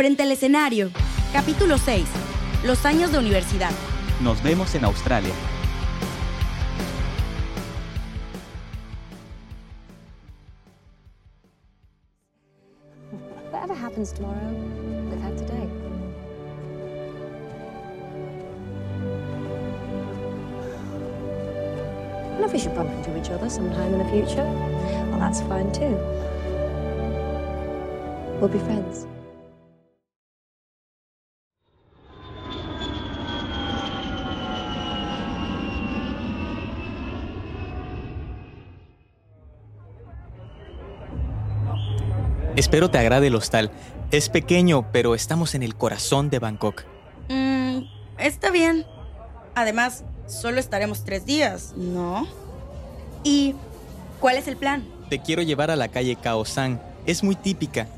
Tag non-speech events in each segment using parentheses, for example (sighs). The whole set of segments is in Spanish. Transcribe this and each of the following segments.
Frente al escenario. Capítulo 6. Los años de universidad. Nos vemos en Australia. Whatever happens tomorrow, we've had today. And if we should bump into each other sometime in the future, well, that's fine too. We'll be friends. Espero te agrade el hostal. Es pequeño, pero estamos en el corazón de Bangkok. Mm, está bien. Además, solo estaremos tres días, ¿no? ¿Y cuál es el plan? Te quiero llevar a la calle Khao San. Es muy típica.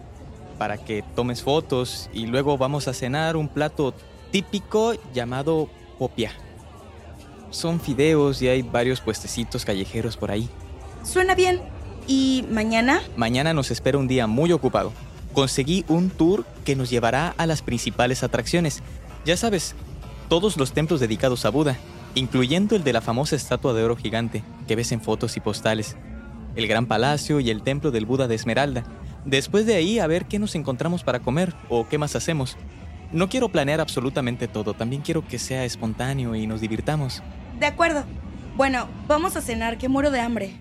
Para que tomes fotos y luego vamos a cenar un plato típico llamado popia. Son fideos y hay varios puestecitos callejeros por ahí. Suena bien. ¿Y mañana? Mañana nos espera un día muy ocupado. Conseguí un tour que nos llevará a las principales atracciones. Ya sabes, todos los templos dedicados a Buda, incluyendo el de la famosa estatua de oro gigante que ves en fotos y postales, el gran palacio y el templo del Buda de Esmeralda. Después de ahí a ver qué nos encontramos para comer o qué más hacemos. No quiero planear absolutamente todo, también quiero que sea espontáneo y nos divirtamos. De acuerdo. Bueno, vamos a cenar, que muero de hambre.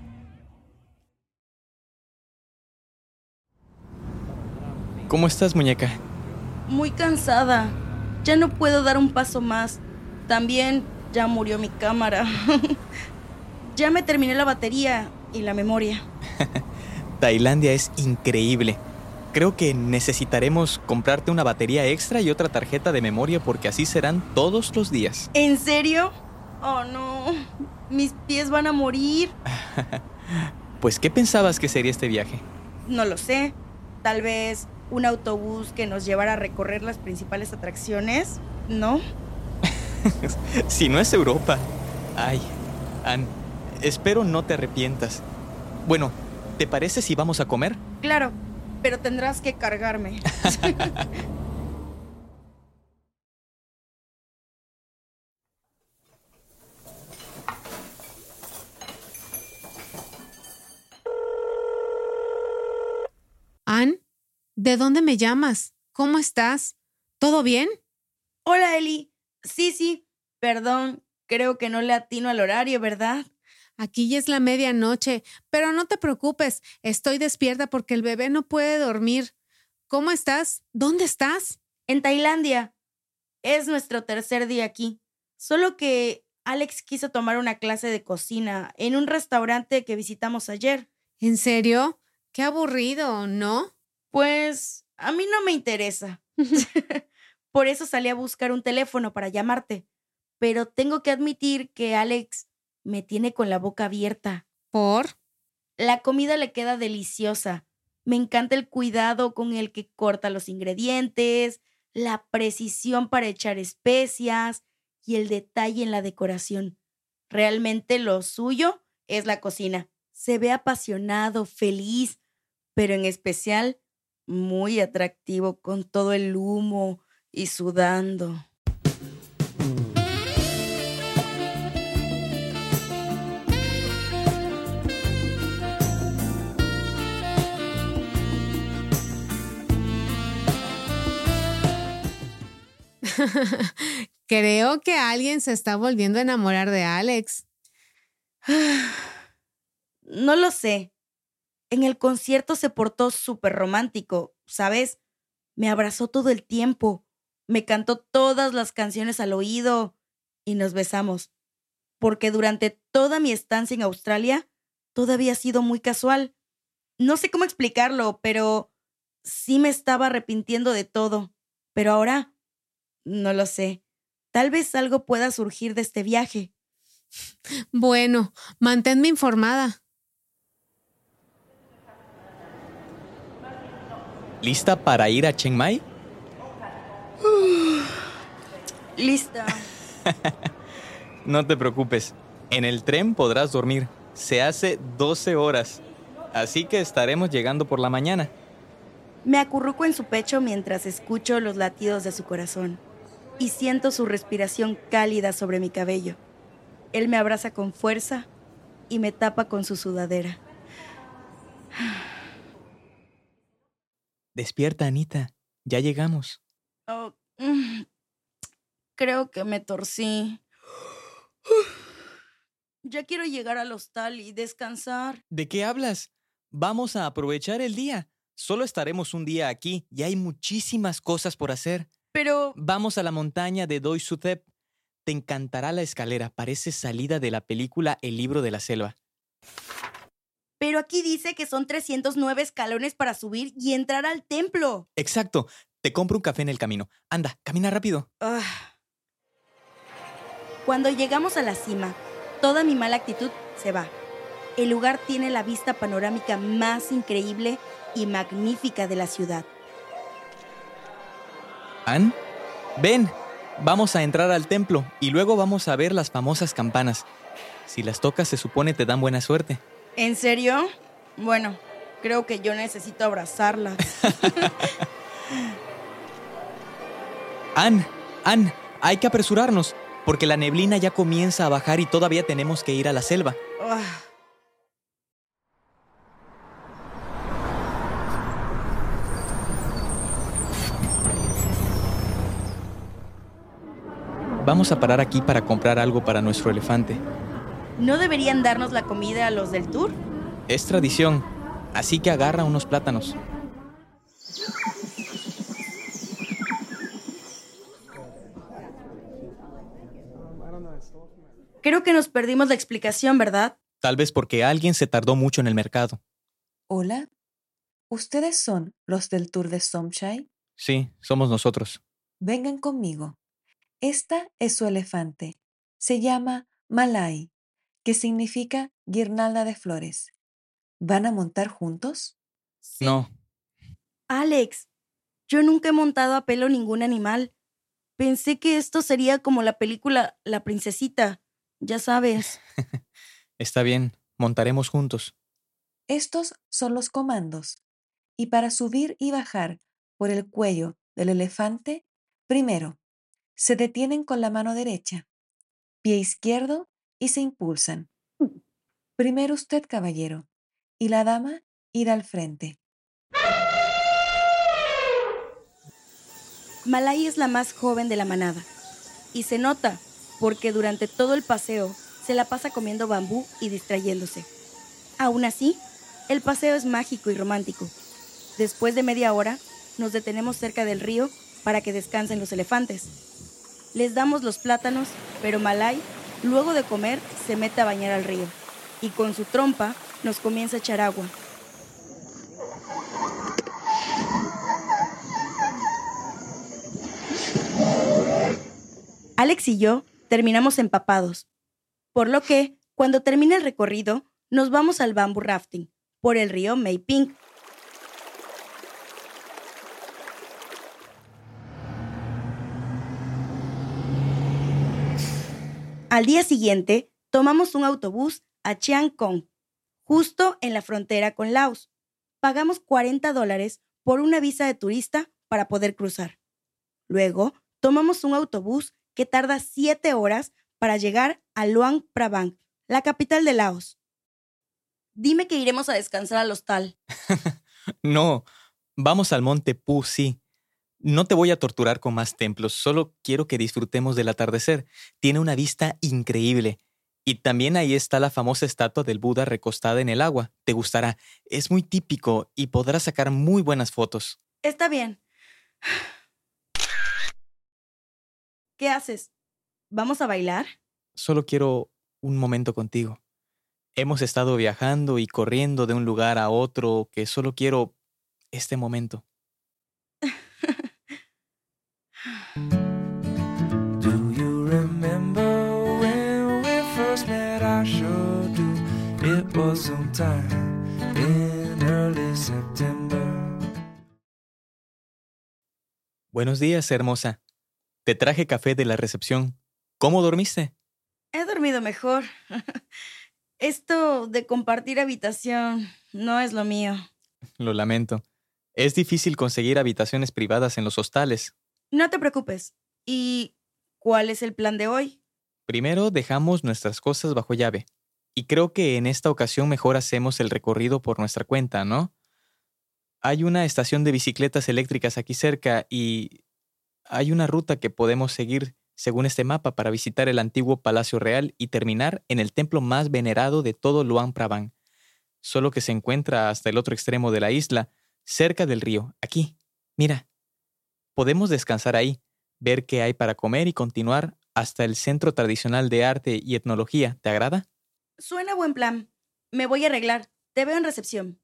¿Cómo estás, muñeca? Muy cansada. Ya no puedo dar un paso más. También ya murió mi cámara. (laughs) ya me terminé la batería y la memoria. (laughs) Tailandia es increíble. Creo que necesitaremos comprarte una batería extra y otra tarjeta de memoria porque así serán todos los días. ¿En serio? Oh no. Mis pies van a morir. (laughs) pues, ¿qué pensabas que sería este viaje? No lo sé. Tal vez un autobús que nos llevara a recorrer las principales atracciones, ¿no? (laughs) si no es Europa. Ay, Ann, espero no te arrepientas. Bueno, ¿te parece si vamos a comer? Claro, pero tendrás que cargarme. (laughs) Ann, ¿de dónde me llamas? ¿Cómo estás? ¿Todo bien? Hola, Eli. Sí, sí. Perdón, creo que no le atino al horario, ¿verdad? Aquí ya es la medianoche, pero no te preocupes, estoy despierta porque el bebé no puede dormir. ¿Cómo estás? ¿Dónde estás? En Tailandia. Es nuestro tercer día aquí. Solo que Alex quiso tomar una clase de cocina en un restaurante que visitamos ayer. ¿En serio? Qué aburrido, ¿no? Pues a mí no me interesa. (laughs) Por eso salí a buscar un teléfono para llamarte. Pero tengo que admitir que Alex me tiene con la boca abierta. ¿Por? La comida le queda deliciosa. Me encanta el cuidado con el que corta los ingredientes, la precisión para echar especias y el detalle en la decoración. Realmente lo suyo es la cocina. Se ve apasionado, feliz, pero en especial muy atractivo con todo el humo y sudando. (laughs) Creo que alguien se está volviendo a enamorar de Alex. (sighs) No lo sé. En el concierto se portó súper romántico, ¿sabes? Me abrazó todo el tiempo, me cantó todas las canciones al oído y nos besamos. Porque durante toda mi estancia en Australia, todo había sido muy casual. No sé cómo explicarlo, pero sí me estaba arrepintiendo de todo. Pero ahora, no lo sé. Tal vez algo pueda surgir de este viaje. Bueno, manténme informada. ¿Lista para ir a Chiang Mai? (sighs) Lista. (laughs) no te preocupes. En el tren podrás dormir. Se hace 12 horas. Así que estaremos llegando por la mañana. Me acurruco en su pecho mientras escucho los latidos de su corazón y siento su respiración cálida sobre mi cabello. Él me abraza con fuerza y me tapa con su sudadera. (sighs) Despierta, Anita. Ya llegamos. Oh, mm, creo que me torcí. Ya quiero llegar al hostal y descansar. ¿De qué hablas? Vamos a aprovechar el día. Solo estaremos un día aquí y hay muchísimas cosas por hacer. Pero Vamos a la montaña de Doi Sutep. Te encantará la escalera, parece salida de la película El libro de la selva. Pero aquí dice que son 309 escalones para subir y entrar al templo. Exacto. Te compro un café en el camino. Anda, camina rápido. Ah. Cuando llegamos a la cima, toda mi mala actitud se va. El lugar tiene la vista panorámica más increíble y magnífica de la ciudad. Ann, ven. Vamos a entrar al templo y luego vamos a ver las famosas campanas. Si las tocas se supone te dan buena suerte. ¿En serio? Bueno, creo que yo necesito abrazarlas. (laughs) Ann, Ann, hay que apresurarnos, porque la neblina ya comienza a bajar y todavía tenemos que ir a la selva. Ah. Vamos a parar aquí para comprar algo para nuestro elefante. ¿No deberían darnos la comida a los del tour? Es tradición, así que agarra unos plátanos. Creo que nos perdimos la explicación, ¿verdad? Tal vez porque alguien se tardó mucho en el mercado. Hola, ¿ustedes son los del tour de Somchai? Sí, somos nosotros. Vengan conmigo. Esta es su elefante. Se llama Malai, que significa guirnalda de flores. ¿Van a montar juntos? No, Alex, yo nunca he montado a pelo ningún animal. Pensé que esto sería como la película La Princesita, ya sabes. (laughs) está bien, montaremos juntos. Estos son los comandos. Y para subir y bajar por el cuello del elefante, primero, se detienen con la mano derecha, pie izquierdo y se impulsan. Primero usted, caballero, y la dama irá al frente. Malay es la más joven de la manada. Y se nota, porque durante todo el paseo se la pasa comiendo bambú y distrayéndose. Aún así, el paseo es mágico y romántico. Después de media hora, nos detenemos cerca del río para que descansen los elefantes. Les damos los plátanos, pero Malay, luego de comer, se mete a bañar al río y con su trompa nos comienza a echar agua. Alex y yo terminamos empapados, por lo que, cuando termina el recorrido, nos vamos al bamboo rafting por el río Mayping. Al día siguiente, tomamos un autobús a Chiang Kong, justo en la frontera con Laos. Pagamos 40 dólares por una visa de turista para poder cruzar. Luego, tomamos un autobús que tarda 7 horas para llegar a Luang Prabang, la capital de Laos. Dime que iremos a descansar al hostal. (laughs) No, vamos al monte Pu, sí. No te voy a torturar con más templos, solo quiero que disfrutemos del atardecer. Tiene una vista increíble. Y también ahí está la famosa estatua del Buda recostada en el agua. Te gustará. Es muy típico y podrás sacar muy buenas fotos. Está bien. ¿Qué haces? ¿Vamos a bailar? Solo quiero un momento contigo. Hemos estado viajando y corriendo de un lugar a otro que solo quiero este momento. Do you remember when we first met? I sure do. It was sometime in early September. Buenos días, hermosa. Te traje café de la recepción. ¿Cómo dormiste? He dormido mejor. (laughs) Esto de compartir habitación no es lo mío. Lo lamento. Es difícil conseguir habitaciones privadas en los hostales. No te preocupes. ¿Y cuál es el plan de hoy? Primero dejamos nuestras cosas bajo llave. Y creo que en esta ocasión mejor hacemos el recorrido por nuestra cuenta, ¿no? Hay una estación de bicicletas eléctricas aquí cerca y hay una ruta que podemos seguir según este mapa para visitar el antiguo Palacio Real y terminar en el templo más venerado de todo Luang Prabang, solo que se encuentra hasta el otro extremo de la isla, cerca del río, aquí. Mira. Podemos descansar ahí, ver qué hay para comer y continuar hasta el Centro Tradicional de Arte y Etnología. ¿Te agrada? Suena buen plan. Me voy a arreglar. Te veo en recepción.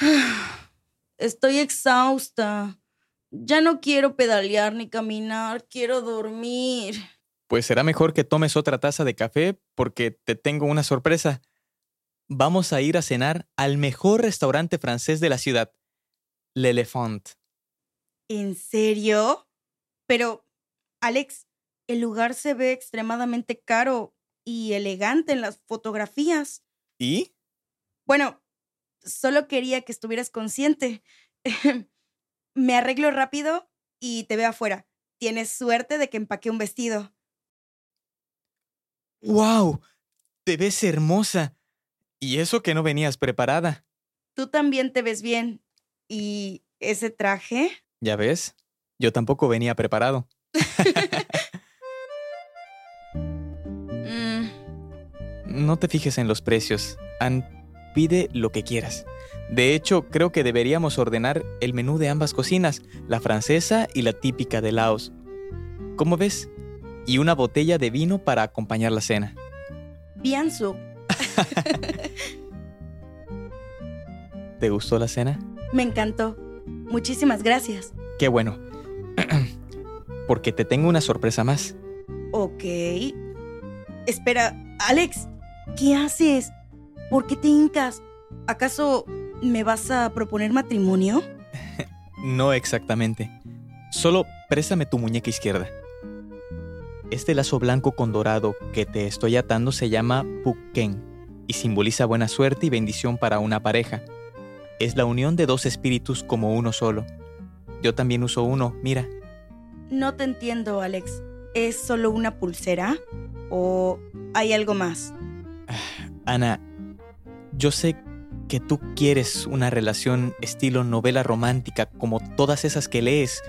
(sighs) Estoy exhausta. Ya no quiero pedalear ni caminar, quiero dormir. Pues será mejor que tomes otra taza de café porque te tengo una sorpresa. Vamos a ir a cenar al mejor restaurante francés de la ciudad, L'Elephant. ¿En serio? Pero, Alex, el lugar se ve extremadamente caro y elegante en las fotografías. ¿Y? Bueno, solo quería que estuvieras consciente. (laughs) Me arreglo rápido y te veo afuera. Tienes suerte de que empaqué un vestido. ¡Wow! Te ves hermosa. Y eso que no venías preparada. Tú también te ves bien. ¿Y ese traje? ¿Ya ves? Yo tampoco venía preparado. Mm, No te fijes en los precios. Ann, pide lo que quieras. De hecho, creo que deberíamos ordenar el menú de ambas cocinas, la francesa y la típica de Laos. ¿Cómo ves? Y una botella de vino para acompañar la cena. bien su. ¿Te gustó la cena? Me encantó. Muchísimas gracias. Qué bueno. (clears throat) Porque te tengo una sorpresa más. Ok. Espera, Alex, ¿qué haces? ¿Por qué te hincas? ¿Acaso me vas a proponer matrimonio? (laughs) No exactamente. Solo préstame tu muñeca izquierda. Este lazo blanco con dorado que te estoy atando se llama Pukken y simboliza buena suerte y bendición para una pareja. Es la unión de dos espíritus como uno solo. Yo también uso uno, mira. No te entiendo, Alex. ¿Es solo una pulsera? ¿O hay algo más? Ana, yo sé que tú quieres una relación estilo novela romántica como todas esas que lees,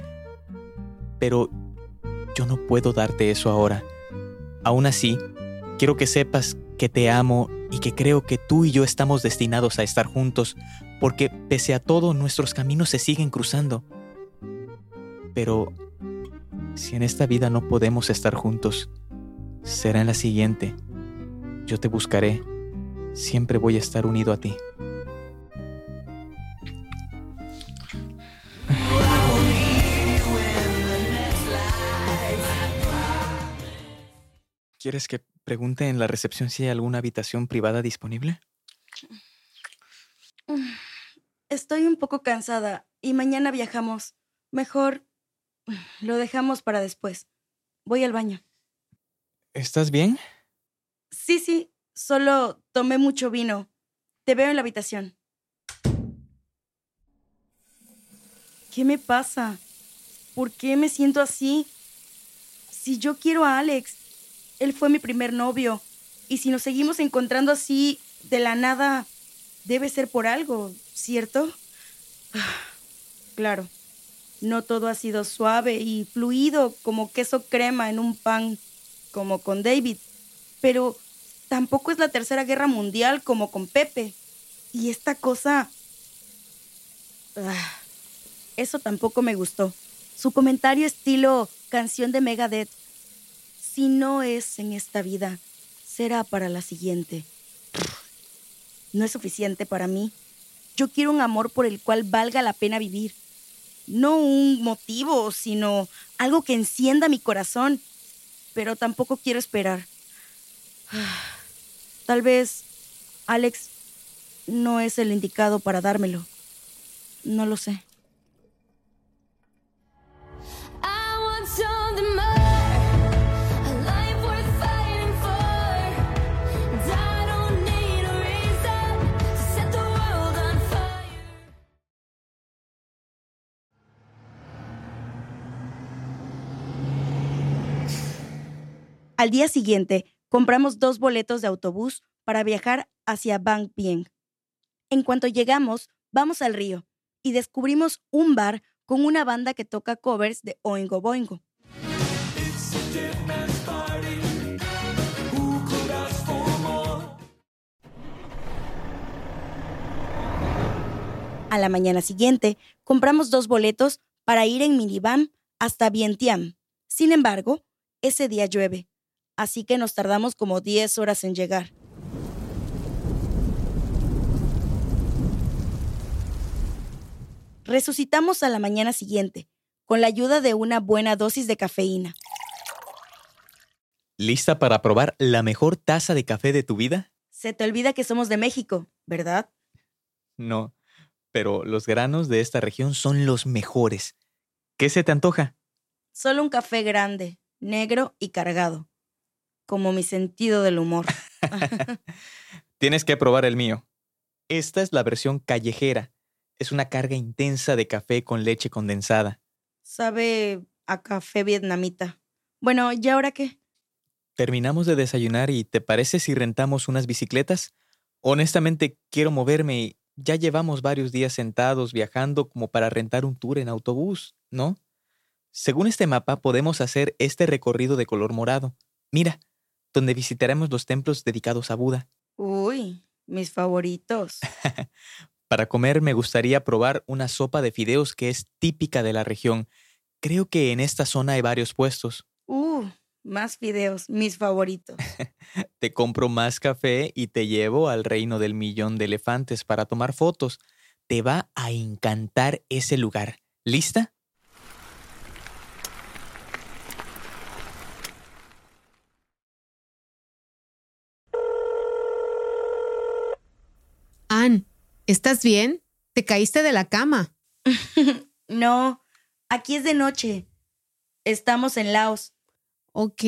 pero yo no puedo darte eso ahora. Aún así, quiero que sepas que te amo y que creo que tú y yo estamos destinados a estar juntos, porque pese a todo nuestros caminos se siguen cruzando. Pero si en esta vida no podemos estar juntos, será en la siguiente. Yo te buscaré. Siempre voy a estar unido a ti. ¿Quieres que pregunte en la recepción si hay alguna habitación privada disponible? Estoy un poco cansada y mañana viajamos. Mejor lo dejamos para después. Voy al baño. ¿Estás bien? Sí, sí, solo tomé mucho vino. Te veo en la habitación. ¿Qué me pasa? ¿Por qué me siento así? Si yo quiero a Alex, él fue mi primer novio. Y si nos seguimos encontrando así de la nada, debe ser por algo, ¿cierto? Claro, no todo ha sido suave y fluido como queso crema en un pan, como con David. Pero tampoco es la tercera guerra mundial como con Pepe. Y esta cosa... Ah, eso tampoco me gustó. Su comentario estilo canción de Megadeth. Si no es en esta vida, será para la siguiente. No es suficiente para mí. Yo quiero un amor por el cual valga la pena vivir. No un motivo, sino algo que encienda mi corazón. Pero tampoco quiero esperar. (sighs) Tal vez Alex no es el indicado para dármelo. No lo sé. Al día siguiente, compramos dos boletos de autobús para viajar hacia Bang Bien. En cuanto llegamos, vamos al río y descubrimos un bar con una banda que toca covers de Oingo Boingo. A la mañana siguiente, compramos dos boletos para ir en minivan hasta Vientiane. Sin embargo, ese día llueve, así que nos tardamos como 10 horas en llegar. Resucitamos a la mañana siguiente, con la ayuda de una buena dosis de cafeína. ¿Lista para probar la mejor taza de café de tu vida? Se te olvida que somos de México, ¿verdad? No, pero los granos de esta región son los mejores. ¿Qué se te antoja? Solo un café grande, negro y cargado. Como mi sentido del humor. (laughs) Tienes que probar el mío. Esta es la versión callejera. Es una carga intensa de café con leche condensada. Sabe a café vietnamita. Bueno, ¿y ahora qué? Terminamos de desayunar y ¿te parece si rentamos unas bicicletas? Honestamente, quiero moverme y ya llevamos varios días sentados viajando como para rentar un tour en autobús, ¿no? Según este mapa, podemos hacer este recorrido de color morado. Mira, donde visitaremos los templos dedicados a Buda. Uy, mis favoritos. (laughs) Para comer me gustaría probar una sopa de fideos que es típica de la región. Creo que en esta zona hay varios puestos. Uh, más fideos, mis favoritos. (laughs) te compro más café y te llevo al reino del millón de elefantes para tomar fotos. Te va a encantar ese lugar. ¿Lista? Ann, ¿estás bien? ¿Te caíste de la cama? (laughs) no, aquí es de noche. Estamos en Laos. Ok,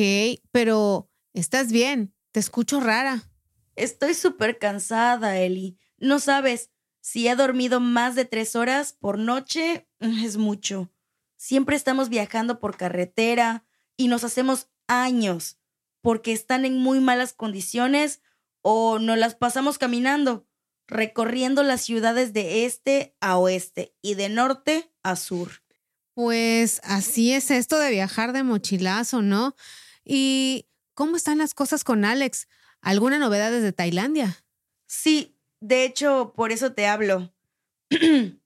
pero estás bien. Te escucho rara. Estoy súper cansada, Eli. No sabes, si he dormido más de tres horas por noche, es mucho. Siempre estamos viajando por carretera y nos hacemos años porque están en muy malas condiciones o nos las pasamos caminando, recorriendo las ciudades de este a oeste y de norte a sur. Pues así es esto de viajar de mochilazo, ¿no? ¿Y cómo están las cosas con Alex? ¿Alguna novedad desde Tailandia? Sí, de hecho, por eso te hablo. (clears throat)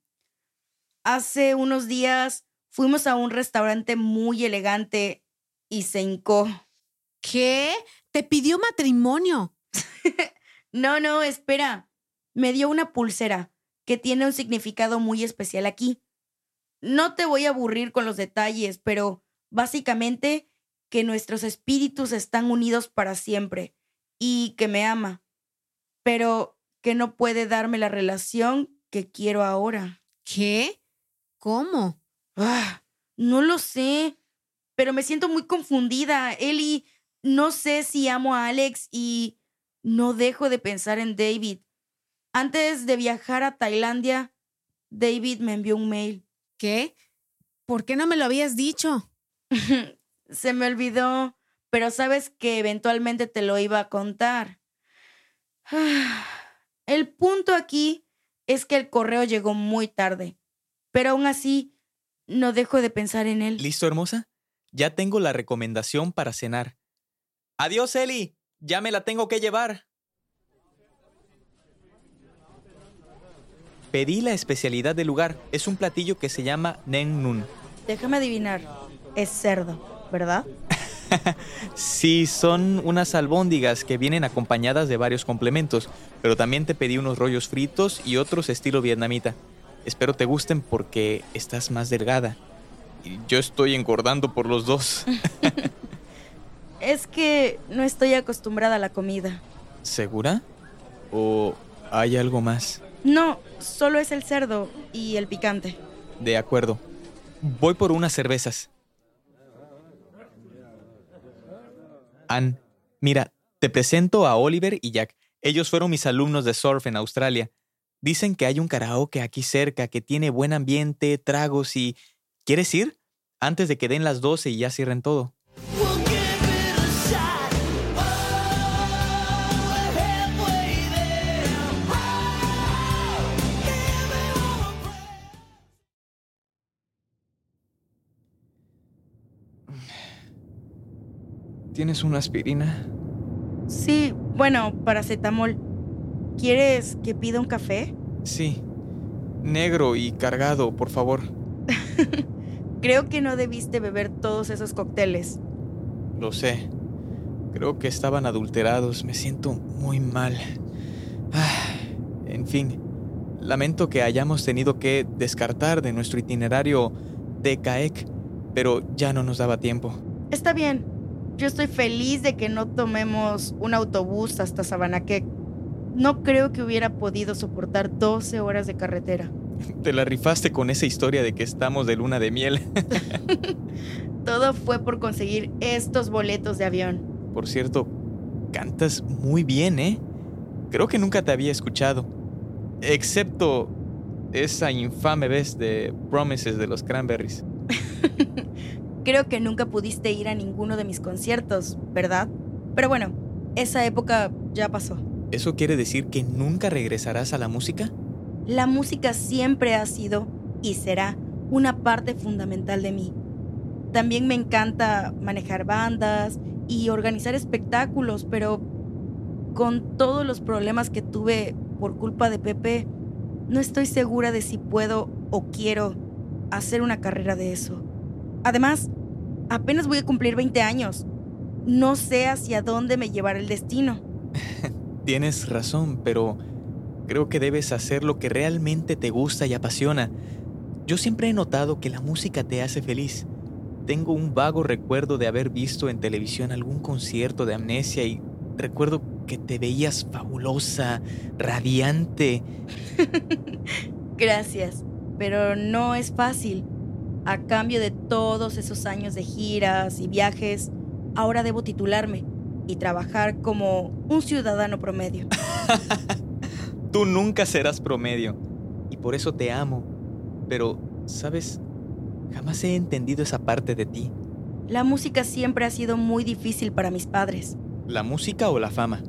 Hace unos días fuimos a un restaurante muy elegante y se hincó. ¿Qué? ¿Te pidió matrimonio? (laughs) no, no, espera. Me dio una pulsera que tiene un significado muy especial aquí. No te voy a aburrir con los detalles, pero básicamente que nuestros espíritus están unidos para siempre y que me ama, pero que no puede darme la relación que quiero ahora. ¿Qué? ¿Cómo? Ah, no lo sé, pero me siento muy confundida. Eli, no sé si amo a Alex y no dejo de pensar en David. Antes de viajar a Tailandia, David me envió un mail. ¿Qué? ¿Por qué no me lo habías dicho? (laughs) Se me olvidó, pero sabes que eventualmente te lo iba a contar. (sighs) El punto aquí es que el correo llegó muy tarde, pero aún así no dejo de pensar en él. ¿Listo, hermosa? Ya tengo la recomendación para cenar. Adiós, Eli. Ya me la tengo que llevar. Pedí la especialidad del lugar. Es un platillo que se llama Nen Nun. Déjame adivinar. Es cerdo, ¿verdad? (laughs) sí, son unas albóndigas que vienen acompañadas de varios complementos, pero también te pedí unos rollos fritos y otros estilo vietnamita. Espero te gusten porque estás más delgada. Y yo estoy engordando por los dos. (laughs) (laughs) es que no estoy acostumbrada a la comida. ¿Segura? ¿O hay algo más? No, solo es el cerdo y el picante. De acuerdo. Voy por unas cervezas. Ann, mira, te presento a Oliver y Jack. Ellos fueron mis alumnos de surf en Australia. Dicen que hay un karaoke aquí cerca que tiene buen ambiente, tragos y... ¿Quieres ir? Antes de que den las 12 y ya cierren todo. ¿Tienes una aspirina? Sí, bueno, paracetamol. ¿Quieres que pida un café? Sí. Negro y cargado, por favor. (laughs) Creo que no debiste beber todos esos cócteles. Lo sé. Creo que estaban adulterados. Me siento muy mal. Ah, en fin, lamento que hayamos tenido que descartar de nuestro itinerario de CAEC, pero ya no nos daba tiempo. Está bien. Yo estoy feliz de que no tomemos un autobús hasta Sabanaquec. No creo que hubiera podido soportar 12 horas de carretera. (laughs) Te la rifaste con esa historia de que estamos de luna de miel. (laughs) Todo fue por conseguir estos boletos de avión. Por cierto, cantas muy bien, ¿eh? Creo que nunca te había escuchado. Excepto esa infame vez de Promises de los Cranberries. (laughs) Creo que nunca pudiste ir a ninguno de mis conciertos, ¿verdad? Pero bueno, esa época ya pasó. ¿Eso quiere decir que nunca regresarás a la música? La música siempre ha sido y será una parte fundamental de mí. También me encanta manejar bandas y organizar espectáculos, pero con todos los problemas que tuve por culpa de Pepe, no estoy segura de si puedo o quiero hacer una carrera de eso. Además, apenas voy a cumplir 20 años. No sé hacia dónde me llevará el destino. (laughs) Tienes razón, pero creo que debes hacer lo que realmente te gusta y apasiona. Yo siempre he notado que la música te hace feliz. Tengo un vago recuerdo de haber visto en televisión algún concierto de amnesia y recuerdo que te veías fabulosa, radiante. (laughs) Gracias, pero no es fácil. A cambio de todos esos años de giras y viajes, ahora debo titularme y trabajar como un ciudadano promedio. (laughs) Tú nunca serás promedio y por eso te amo. Pero, ¿sabes? Jamás he entendido esa parte de ti. La música siempre ha sido muy difícil para mis padres. ¿La música o la fama?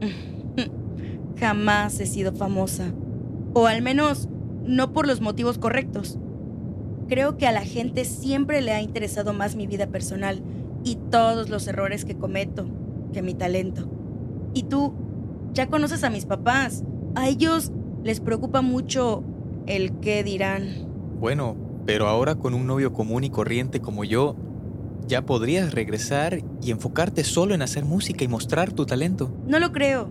(laughs) Jamás he sido famosa. O al menos no por los motivos correctos. Creo que a la gente siempre le ha interesado más mi vida personal y todos los errores que cometo que mi talento. Y tú, ya conoces a mis papás. A ellos les preocupa mucho el qué dirán. Bueno, pero ahora con un novio común y corriente como yo, ya podrías regresar y enfocarte solo en hacer música y mostrar tu talento. No lo creo.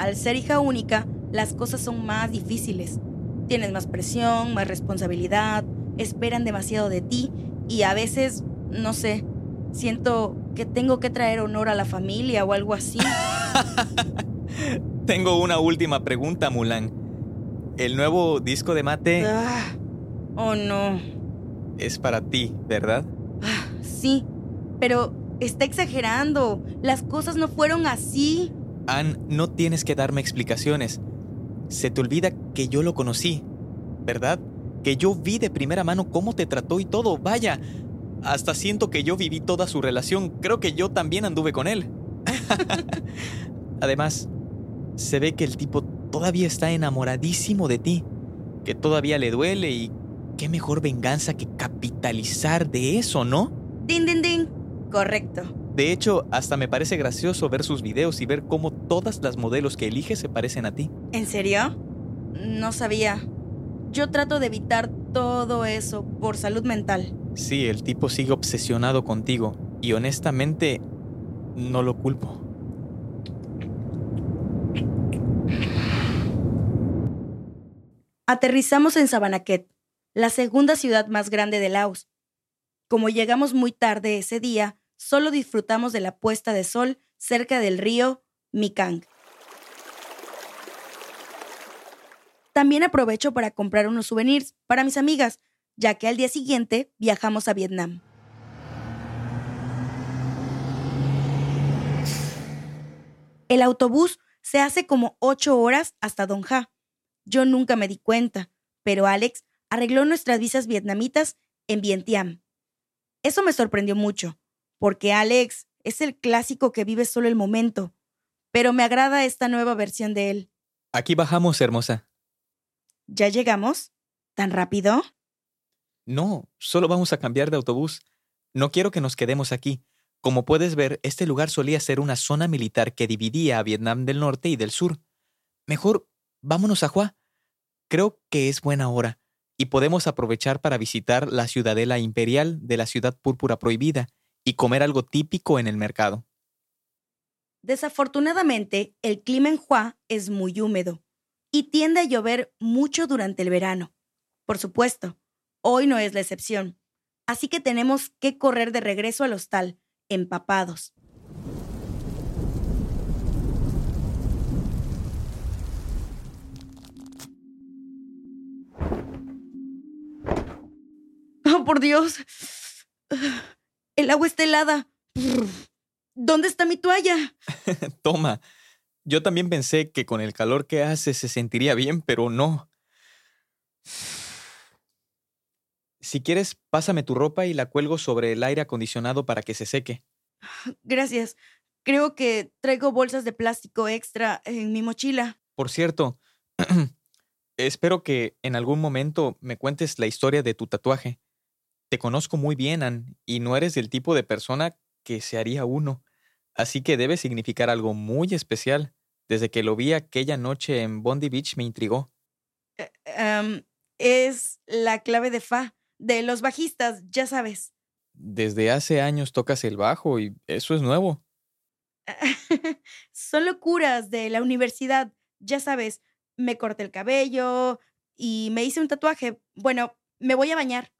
Al ser hija única, las cosas son más difíciles. Tienes más presión, más responsabilidad, esperan demasiado de ti y a veces, no sé, siento que tengo que traer honor a la familia o algo así. (laughs) Tengo una última pregunta, Mulan. El nuevo disco de mate Ah, oh no. es para ti, ¿verdad? Ah, sí, pero está exagerando. Las cosas no fueron así. Ann, no tienes que darme explicaciones. Se te olvida que yo lo conocí, ¿verdad? Que yo vi de primera mano cómo te trató y todo. Vaya, hasta siento que yo viví toda su relación. Creo que yo también anduve con él. (laughs) Además, se ve que el tipo todavía está enamoradísimo de ti, que todavía le duele y qué mejor venganza que capitalizar de eso, ¿no? Din, din, din. Correcto. De hecho, hasta me parece gracioso ver sus videos y ver cómo todas las modelos que elige se parecen a ti. ¿En serio? No sabía. Yo trato de evitar todo eso por salud mental. Sí, el tipo sigue obsesionado contigo y honestamente no lo culpo. Aterrizamos en Sabanaquet, la segunda ciudad más grande de Laos. Como llegamos muy tarde ese día, solo disfrutamos de la puesta de sol cerca del río Mikang. También aprovecho para comprar unos souvenirs para mis amigas, ya que al día siguiente viajamos a Vietnam. El autobús se hace como ocho horas hasta Don Ha. Yo nunca me di cuenta, pero Alex arregló nuestras visas vietnamitas en Vientiane. Eso me sorprendió mucho, porque Alex es el clásico que vive solo el momento, pero me agrada esta nueva versión de él. Aquí bajamos, hermosa. ¿Ya llegamos? ¿Tan rápido? No, solo vamos a cambiar de autobús. No quiero que nos quedemos aquí. Como puedes ver, este lugar solía ser una zona militar que dividía a Vietnam del norte y del sur. Mejor vámonos a Hua. Creo que es buena hora y podemos aprovechar para visitar la ciudadela imperial de la ciudad púrpura prohibida y comer algo típico en el mercado. Desafortunadamente, el clima en Hua es muy húmedo y tiende a llover mucho durante el verano. Por supuesto, hoy no es la excepción, así que tenemos que correr de regreso al hostal, empapados. ¡Oh, por Dios! El agua está helada. ¿Dónde está mi toalla? (laughs) Toma. Yo también pensé que con el calor que hace se sentiría bien, pero no. Si quieres, pásame tu ropa y la cuelgo sobre el aire acondicionado para que se seque. Gracias. Creo que traigo bolsas de plástico extra en mi mochila. Por cierto, (clears throat) espero que en algún momento me cuentes la historia de tu tatuaje. Te conozco muy bien, Ann, y no eres del tipo de persona que se haría uno. Así que debe significar algo muy especial. Desde que lo vi aquella noche en Bondi Beach me intrigó. Eh, em, es la clave de Fa, de los bajistas, ya sabes. Desde hace años tocas el bajo y eso es nuevo. (laughs) Son locuras de la universidad, ya sabes. Me corté el cabello y me hice un tatuaje. Bueno, me voy a bañar.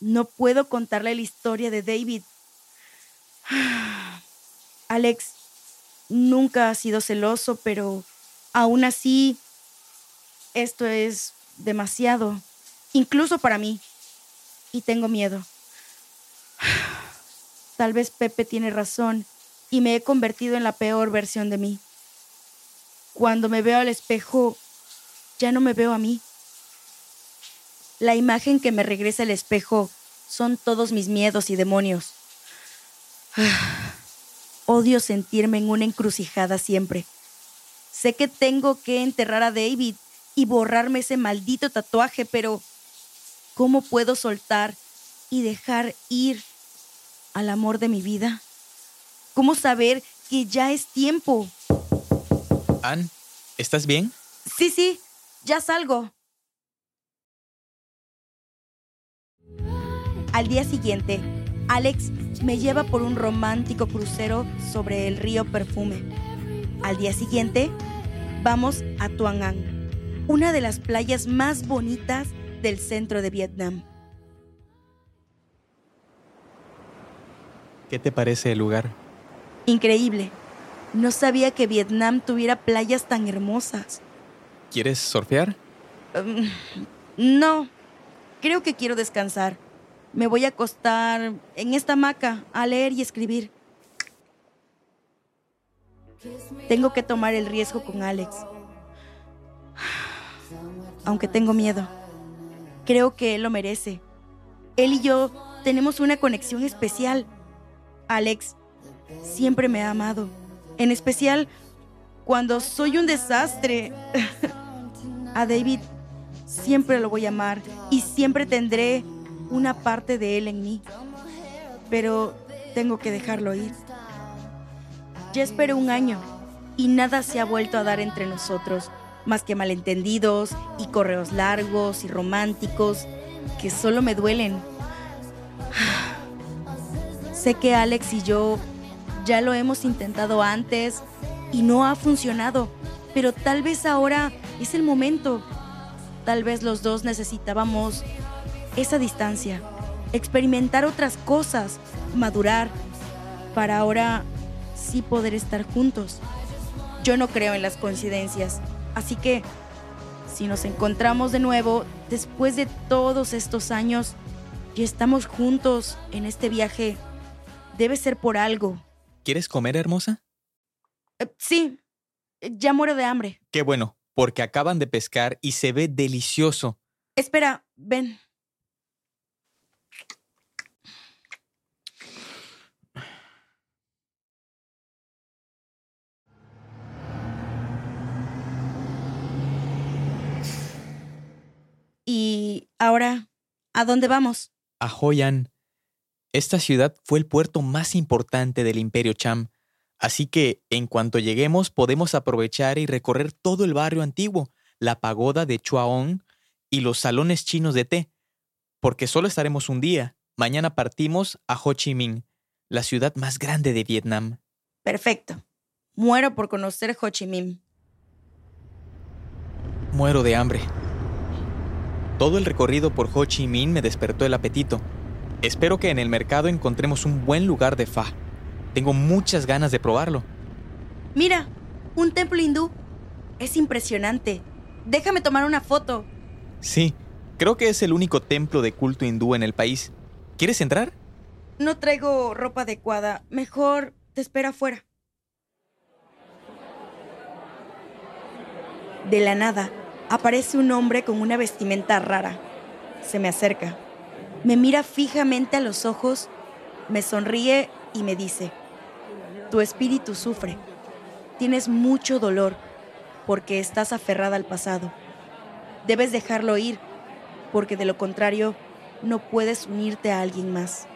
No puedo contarle la historia de David. Alex nunca ha sido celoso, pero aún así, esto es demasiado, incluso para mí. Y tengo miedo. Tal vez Pepe tiene razón y me he convertido en la peor versión de mí. Cuando me veo al espejo, ya no me veo a mí. La imagen que me regresa al espejo son todos mis miedos y demonios. (sighs) Odio sentirme en una encrucijada siempre. Sé que tengo que enterrar a David y borrarme ese maldito tatuaje, pero ¿cómo puedo soltar y dejar ir al amor de mi vida? ¿Cómo saber que ya es tiempo? Ann, ¿estás bien? Sí, sí, ya salgo. Al día siguiente, Alex me lleva por un romántico crucero sobre el río Perfume. Al día siguiente, vamos a Tuang An, una de las playas más bonitas del centro de Vietnam. ¿Qué te parece el lugar? Increíble. No sabía que Vietnam tuviera playas tan hermosas. ¿Quieres surfear? Um, no, creo que quiero descansar. Me voy a acostar en esta hamaca a leer y escribir. Tengo que tomar el riesgo con Alex. Aunque tengo miedo. Creo que él lo merece. Él y yo tenemos una conexión especial. Alex siempre me ha amado. En especial cuando soy un desastre. (laughs) a David siempre lo voy a amar y siempre tendré una parte de él en mí, pero tengo que dejarlo ir. Ya esperé un año y nada se ha vuelto a dar entre nosotros, más que malentendidos y correos largos y románticos que solo me duelen. (sighs) Sé que Alex y yo ya lo hemos intentado antes y no ha funcionado, pero tal vez ahora es el momento. Tal vez los dos necesitábamos esa distancia, experimentar otras cosas, madurar, para ahora sí poder estar juntos. Yo no creo en las coincidencias, así que si nos encontramos de nuevo después de todos estos años y estamos juntos en este viaje, debe ser por algo. ¿Quieres comer, hermosa? Eh, sí, ya muero de hambre. Qué bueno, porque acaban de pescar y se ve delicioso. Espera, ven. Y ahora, ¿a dónde vamos? A Hoi An. Esta ciudad fue el puerto más importante del Imperio Cham, así que en cuanto lleguemos podemos aprovechar y recorrer todo el barrio antiguo, la pagoda de Chuaong y los salones chinos de té, porque solo estaremos un día. Mañana partimos a Ho Chi Minh, la ciudad más grande de Vietnam. Perfecto. Muero por conocer Ho Chi Minh. Muero de hambre. Todo el recorrido por Ho Chi Minh me despertó el apetito. Espero que en el mercado encontremos un buen lugar de fa. Tengo muchas ganas de probarlo. Mira, un templo hindú. Es impresionante. Déjame tomar una foto. Sí, creo que es el único templo de culto hindú en el país. ¿Quieres entrar? No traigo ropa adecuada. Mejor te espera afuera. De la nada, aparece un hombre con una vestimenta rara. Se me acerca. Me mira fijamente a los ojos, me sonríe y me dice, tu espíritu sufre. Tienes mucho dolor porque estás aferrada al pasado. Debes dejarlo ir porque de lo contrario no puedes unirte a alguien más.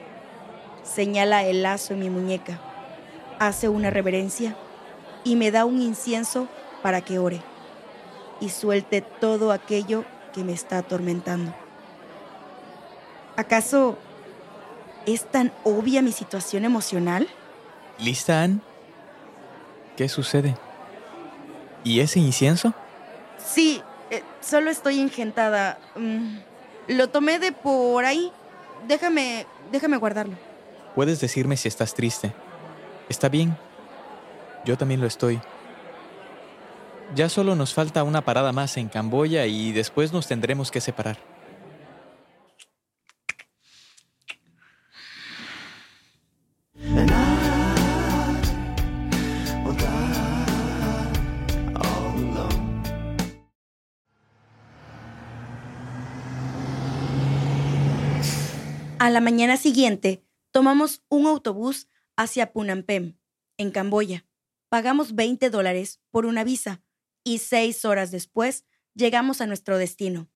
Señala el lazo en mi muñeca, hace una reverencia y me da un incienso para que ore y suelte todo aquello que me está atormentando. ¿Acaso es tan obvia mi situación emocional? ¿Lista, Ann? ¿Qué sucede? ¿Y ese incienso? Sí, eh, solo estoy ingentada. Mm, lo tomé de por ahí. Déjame, déjame guardarlo. Puedes decirme si estás triste. Está bien. Yo también lo estoy. Ya solo nos falta una parada más en Camboya y después nos tendremos que separar. A la mañana siguiente, tomamos un autobús hacia Phnom Penh, en Camboya. Pagamos 20 dólares por una visa y seis horas después llegamos a nuestro destino.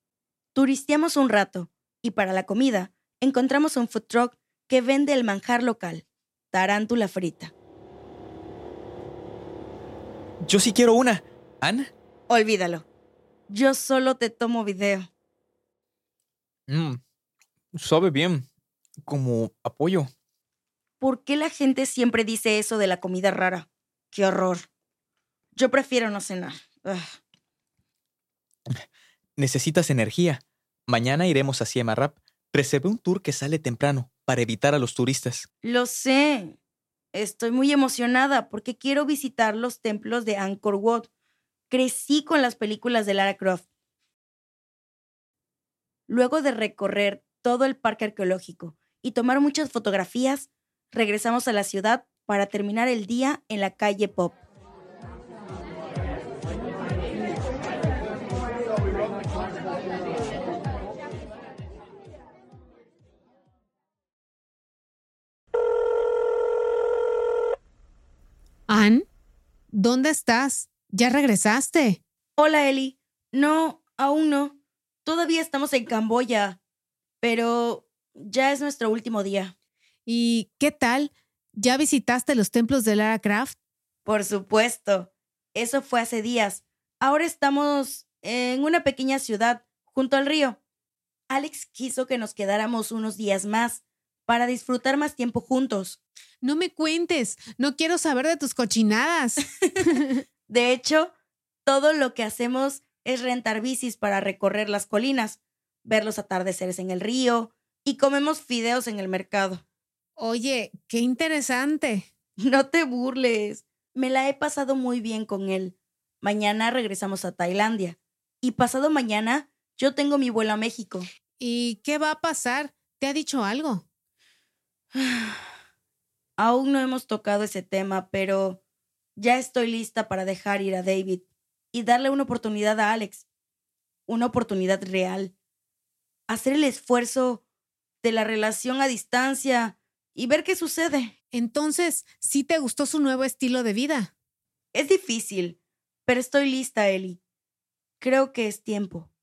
Turisteamos un rato y para la comida encontramos un food truck que vende el manjar local, tarántula frita. Yo sí quiero una. ¿Ann? Olvídalo. Yo solo te tomo video. Mm, sabe bien. Como apoyo. ¿Por qué la gente siempre dice eso de la comida rara? Qué horror. Yo prefiero no cenar. Ugh. Necesitas energía. Mañana iremos a Siem Reap. Reservé un tour que sale temprano para evitar a los turistas. Lo sé. Estoy muy emocionada porque quiero visitar los templos de Angkor Wat. Crecí con las películas de Lara Croft. Luego de recorrer todo el parque arqueológico y tomar muchas fotografías, regresamos a la ciudad para terminar el día en la calle Pop. ¿Dónde estás? ¿Ya regresaste? Hola, Eli. No, aún no. Todavía estamos en Camboya, pero ya es nuestro último día. ¿Y qué tal? ¿Ya visitaste los templos de Lara Croft? Por supuesto. Eso fue hace días. Ahora estamos en una pequeña ciudad junto al río. Alex quiso que nos quedáramos unos días más para disfrutar más tiempo juntos. No me cuentes, no quiero saber de tus cochinadas. (laughs) De hecho, todo lo que hacemos es rentar bicis para recorrer las colinas, ver los atardeceres en el río y comemos fideos en el mercado. Oye, qué interesante. No te burles. Me la he pasado muy bien con él. Mañana regresamos a Tailandia. Y pasado mañana yo tengo mi vuelo a México. ¿Y qué va a pasar? ¿Te ha dicho algo? Aún no hemos tocado ese tema, pero ya estoy lista para dejar ir a David y darle una oportunidad a Alex. Una oportunidad real. Hacer el esfuerzo de la relación a distancia y ver qué sucede. Entonces, ¿sí te gustó su nuevo estilo de vida? Es difícil, pero estoy lista, Eli. Creo que es tiempo.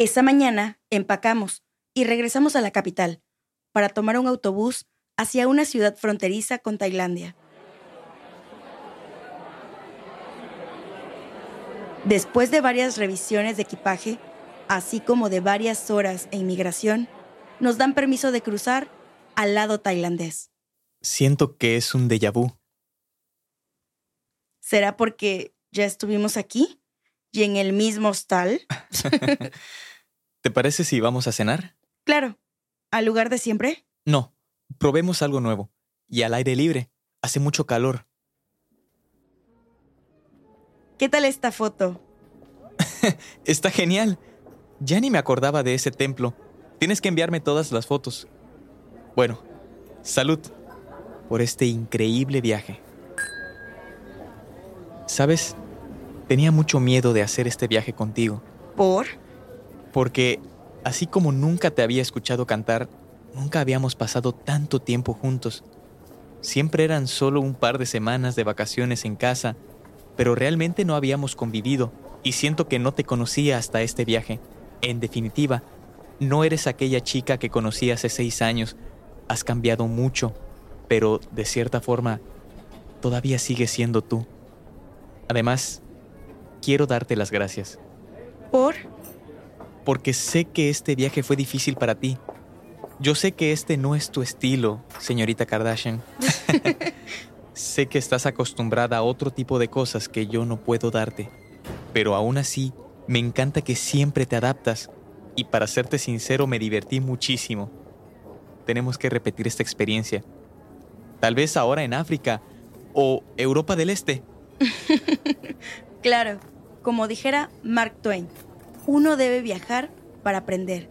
Esa mañana empacamos y regresamos a la capital para tomar un autobús hacia una ciudad fronteriza con Tailandia. Después de varias revisiones de equipaje, así como de varias horas en inmigración, nos dan permiso de cruzar al lado tailandés. Siento que es un déjà vu. ¿Será porque ya estuvimos aquí? ¿Y en el mismo hostal? (laughs) ¿Te parece si vamos a cenar? Claro. ¿Al lugar de siempre? No, probemos algo nuevo. Y al aire libre. Hace mucho calor. ¿Qué tal esta foto? (laughs) Está genial. Ya ni me acordaba de ese templo. Tienes que enviarme todas las fotos. Bueno, salud por este increíble viaje. ¿Sabes? Tenía mucho miedo de hacer este viaje contigo. ¿Por? Porque, así como nunca te había escuchado cantar, nunca habíamos pasado tanto tiempo juntos. Siempre eran solo un par de semanas de vacaciones en casa, pero realmente no habíamos convivido y siento que no te conocía hasta este viaje. En definitiva, no eres aquella chica que conocí hace seis años. Has cambiado mucho, pero de cierta forma, todavía sigues siendo tú. Además, quiero darte las gracias. ¿Por? Porque sé que este viaje fue difícil para ti. Yo sé que este no es tu estilo, señorita Kardashian. (laughs) sé que estás acostumbrada a otro tipo de cosas que yo no puedo darte. Pero aún así, me encanta que siempre te adaptas. Y para serte sincero, me divertí muchísimo. Tenemos que repetir esta experiencia. Tal vez ahora en África o Europa del Este. (laughs) Claro, como dijera Mark Twain, uno debe viajar para aprender.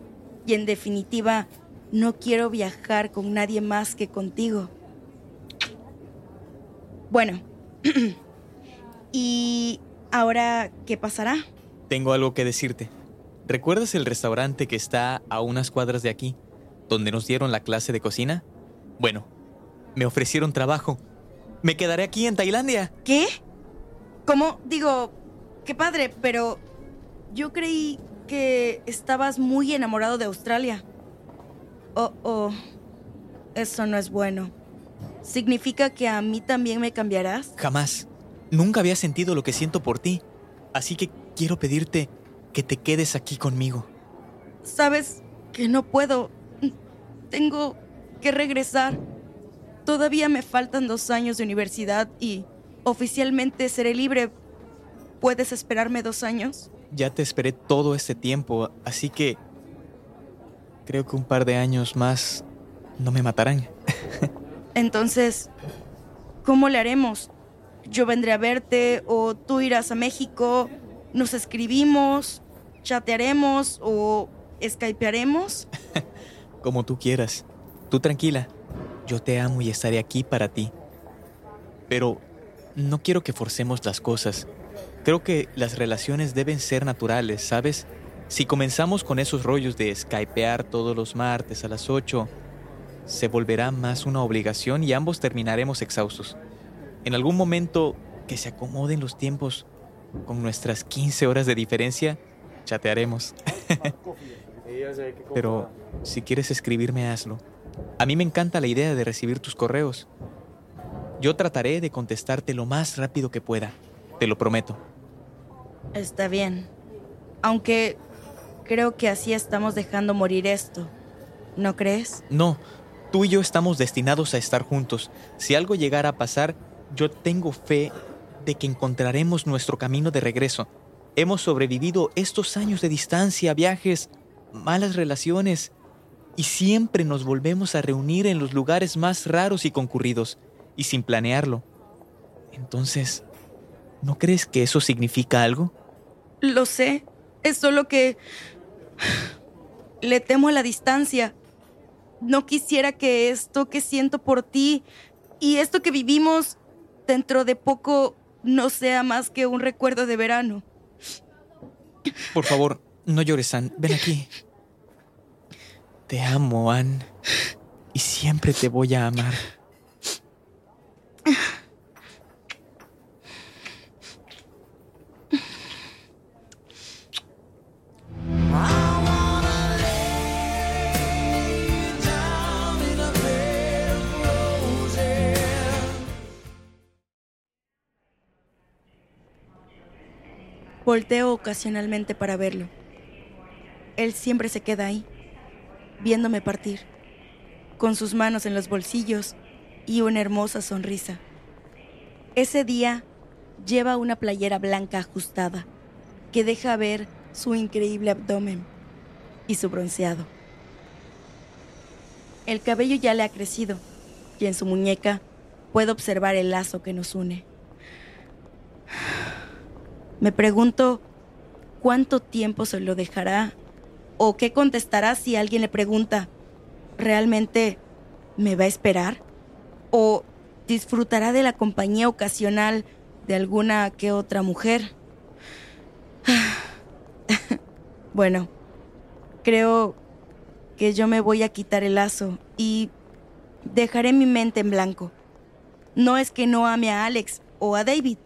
Y en definitiva, no quiero viajar con nadie más que contigo. Bueno, (clears throat) ¿y ahora qué pasará? Tengo algo que decirte. ¿Recuerdas el restaurante que está a unas cuadras de aquí, donde nos dieron la clase de cocina? Bueno, me ofrecieron trabajo. Me quedaré aquí en Tailandia. ¿Qué? ¿Cómo? Digo, qué padre, pero yo creí que estabas muy enamorado de Australia. Oh, oh, eso no es bueno. ¿Significa que a mí también me cambiarás? Jamás. Nunca había sentido lo que siento por ti. Así que quiero pedirte que te quedes aquí conmigo. Sabes que no puedo. Tengo que regresar. Todavía me faltan dos años de universidad y oficialmente seré libre. ¿Puedes esperarme dos años? Ya te esperé todo este tiempo, así que creo que un par de años más no me matarán. (laughs) Entonces, ¿cómo le haremos? Yo vendré a verte o tú irás a México, nos escribimos, chatearemos o skypearemos. (laughs) Como tú quieras. Tú tranquila. Yo te amo y estaré aquí para ti. Pero no quiero que forcemos las cosas. Creo que las relaciones deben ser naturales, ¿sabes? Si comenzamos con esos rollos de skypear todos los martes a las 8, se volverá más una obligación y ambos terminaremos exhaustos. En algún momento que se acomoden los tiempos, con nuestras 15 horas de diferencia, chatearemos. Pero si quieres escribirme, hazlo. A mí me encanta la idea de recibir tus correos. Yo trataré de contestarte lo más rápido que pueda, te lo prometo. Está bien. Aunque creo que así estamos dejando morir esto. ¿No crees? No, tú y yo estamos destinados a estar juntos. Si algo llegara a pasar, yo tengo fe de que encontraremos nuestro camino de regreso. Hemos sobrevivido estos años de distancia, viajes, malas relaciones, y siempre nos volvemos a reunir en los lugares más raros y concurridos, y sin planearlo. Entonces, ¿no crees que eso significa algo? Lo sé. Es solo que... Le temo a la distancia. No quisiera que esto que siento por ti y esto que vivimos dentro de poco no sea más que un recuerdo de verano. Por favor, no llores, Ann. Ven aquí. Te amo, Ann. Y siempre te voy a amar. Volteo ocasionalmente para verlo. Él siempre se queda ahí, viéndome partir, con sus manos en los bolsillos y una hermosa sonrisa. Ese día lleva una playera blanca ajustada que deja ver su increíble abdomen y su bronceado. El cabello ya le ha crecido y en su muñeca puedo observar el lazo que nos une. Me pregunto cuánto tiempo se lo dejará o qué contestará si alguien le pregunta, ¿realmente me va a esperar? ¿O disfrutará de la compañía ocasional de alguna que otra mujer? (sighs) bueno, creo que yo me voy a quitar el lazo y dejaré mi mente en blanco. No es que no ame a Alex o a David,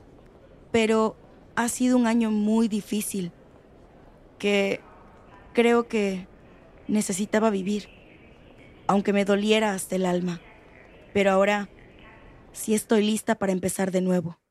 pero ha sido un año muy difícil que creo que necesitaba vivir, aunque me doliera hasta el alma. Pero ahora sí estoy lista para empezar de nuevo.